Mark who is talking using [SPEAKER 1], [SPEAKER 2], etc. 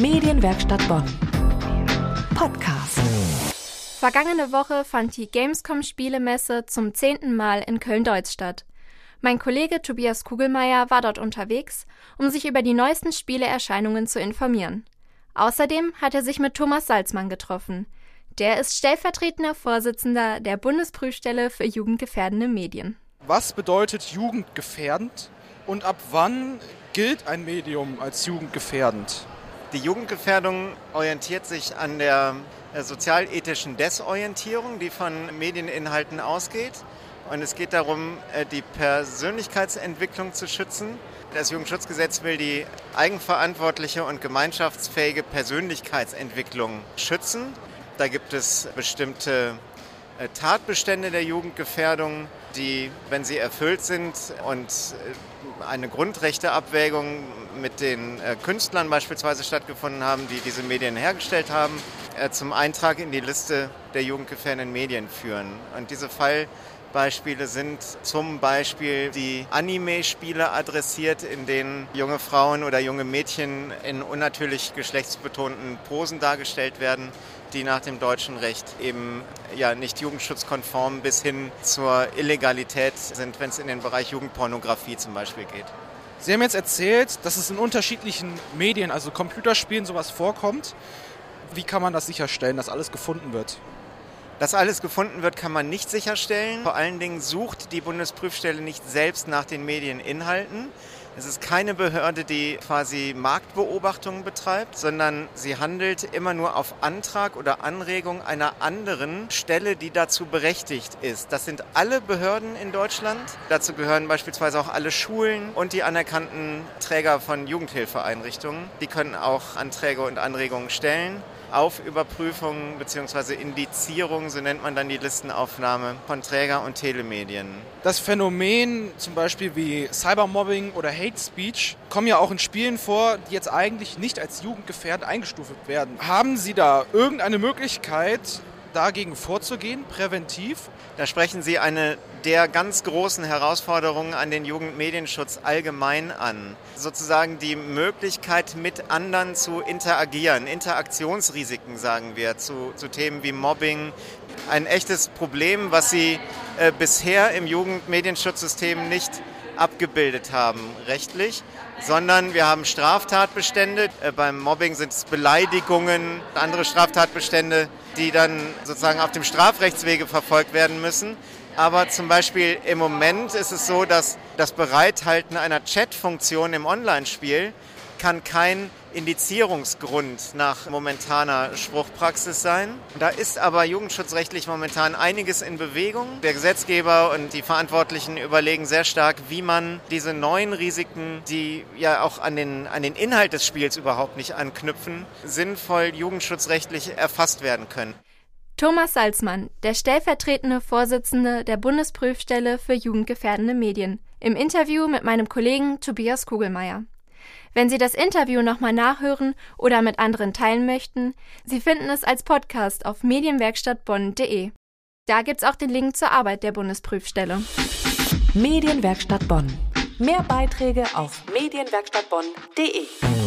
[SPEAKER 1] Medienwerkstatt Bonn. Podcast.
[SPEAKER 2] Vergangene Woche fand die Gamescom Spielemesse zum zehnten Mal in Köln-Deutz statt. Mein Kollege Tobias Kugelmeier war dort unterwegs, um sich über die neuesten Spieleerscheinungen zu informieren. Außerdem hat er sich mit Thomas Salzmann getroffen. Der ist stellvertretender Vorsitzender der Bundesprüfstelle für jugendgefährdende Medien.
[SPEAKER 3] Was bedeutet jugendgefährdend und ab wann gilt ein Medium als jugendgefährdend?
[SPEAKER 4] Die Jugendgefährdung orientiert sich an der sozialethischen Desorientierung, die von Medieninhalten ausgeht. Und es geht darum, äh, die Persönlichkeitsentwicklung zu schützen. Das Jugendschutzgesetz will die eigenverantwortliche und gemeinschaftsfähige Persönlichkeitsentwicklung schützen. Da gibt es bestimmte äh, Tatbestände der Jugendgefährdung, die, wenn sie erfüllt sind und äh, eine Grundrechteabwägung mit den Künstlern beispielsweise stattgefunden haben, die diese Medien hergestellt haben, zum Eintrag in die Liste der jugendgefährdenden Medien führen. Und diese Fall Beispiele sind zum Beispiel die Anime-Spiele adressiert, in denen junge Frauen oder junge Mädchen in unnatürlich geschlechtsbetonten Posen dargestellt werden, die nach dem deutschen Recht eben ja nicht jugendschutzkonform bis hin zur Illegalität sind, wenn es in den Bereich Jugendpornografie zum Beispiel geht.
[SPEAKER 3] Sie haben jetzt erzählt, dass es in unterschiedlichen Medien, also Computerspielen, sowas vorkommt. Wie kann man das sicherstellen, dass alles gefunden wird?
[SPEAKER 4] Dass alles gefunden wird, kann man nicht sicherstellen. Vor allen Dingen sucht die Bundesprüfstelle nicht selbst nach den Medieninhalten. Es ist keine Behörde, die quasi Marktbeobachtungen betreibt, sondern sie handelt immer nur auf Antrag oder Anregung einer anderen Stelle, die dazu berechtigt ist. Das sind alle Behörden in Deutschland. Dazu gehören beispielsweise auch alle Schulen und die anerkannten Träger von Jugendhilfeeinrichtungen. Die können auch Anträge und Anregungen stellen auf Überprüfung bzw. Indizierung, so nennt man dann die Listenaufnahme von Träger- und Telemedien.
[SPEAKER 3] Das Phänomen zum Beispiel wie Cybermobbing oder Hate Speech kommen ja auch in Spielen vor, die jetzt eigentlich nicht als jugendgefährdend eingestuft werden. Haben Sie da irgendeine Möglichkeit, dagegen vorzugehen, präventiv?
[SPEAKER 4] Da sprechen Sie eine der ganz großen Herausforderungen an den Jugendmedienschutz allgemein an. Sozusagen die Möglichkeit, mit anderen zu interagieren, Interaktionsrisiken sagen wir, zu, zu Themen wie Mobbing. Ein echtes Problem, was Sie äh, bisher im Jugendmedienschutzsystem nicht abgebildet haben, rechtlich, sondern wir haben Straftatbestände. Äh, beim Mobbing sind es Beleidigungen, andere Straftatbestände, die dann sozusagen auf dem Strafrechtswege verfolgt werden müssen. Aber zum Beispiel im Moment ist es so, dass das Bereithalten einer Chat-Funktion im Online-Spiel kann kein Indizierungsgrund nach momentaner Spruchpraxis sein. Da ist aber jugendschutzrechtlich momentan einiges in Bewegung. Der Gesetzgeber und die Verantwortlichen überlegen sehr stark, wie man diese neuen Risiken, die ja auch an den, an den Inhalt des Spiels überhaupt nicht anknüpfen, sinnvoll jugendschutzrechtlich erfasst werden können.
[SPEAKER 2] Thomas Salzmann, der stellvertretende Vorsitzende der Bundesprüfstelle für jugendgefährdende Medien, im Interview mit meinem Kollegen Tobias Kugelmeier. Wenn Sie das Interview nochmal nachhören oder mit anderen teilen möchten, Sie finden es als Podcast auf medienwerkstattbonn.de. Da gibt's auch den Link zur Arbeit der Bundesprüfstelle.
[SPEAKER 1] Medienwerkstatt Bonn. Mehr Beiträge auf medienwerkstattbonn.de.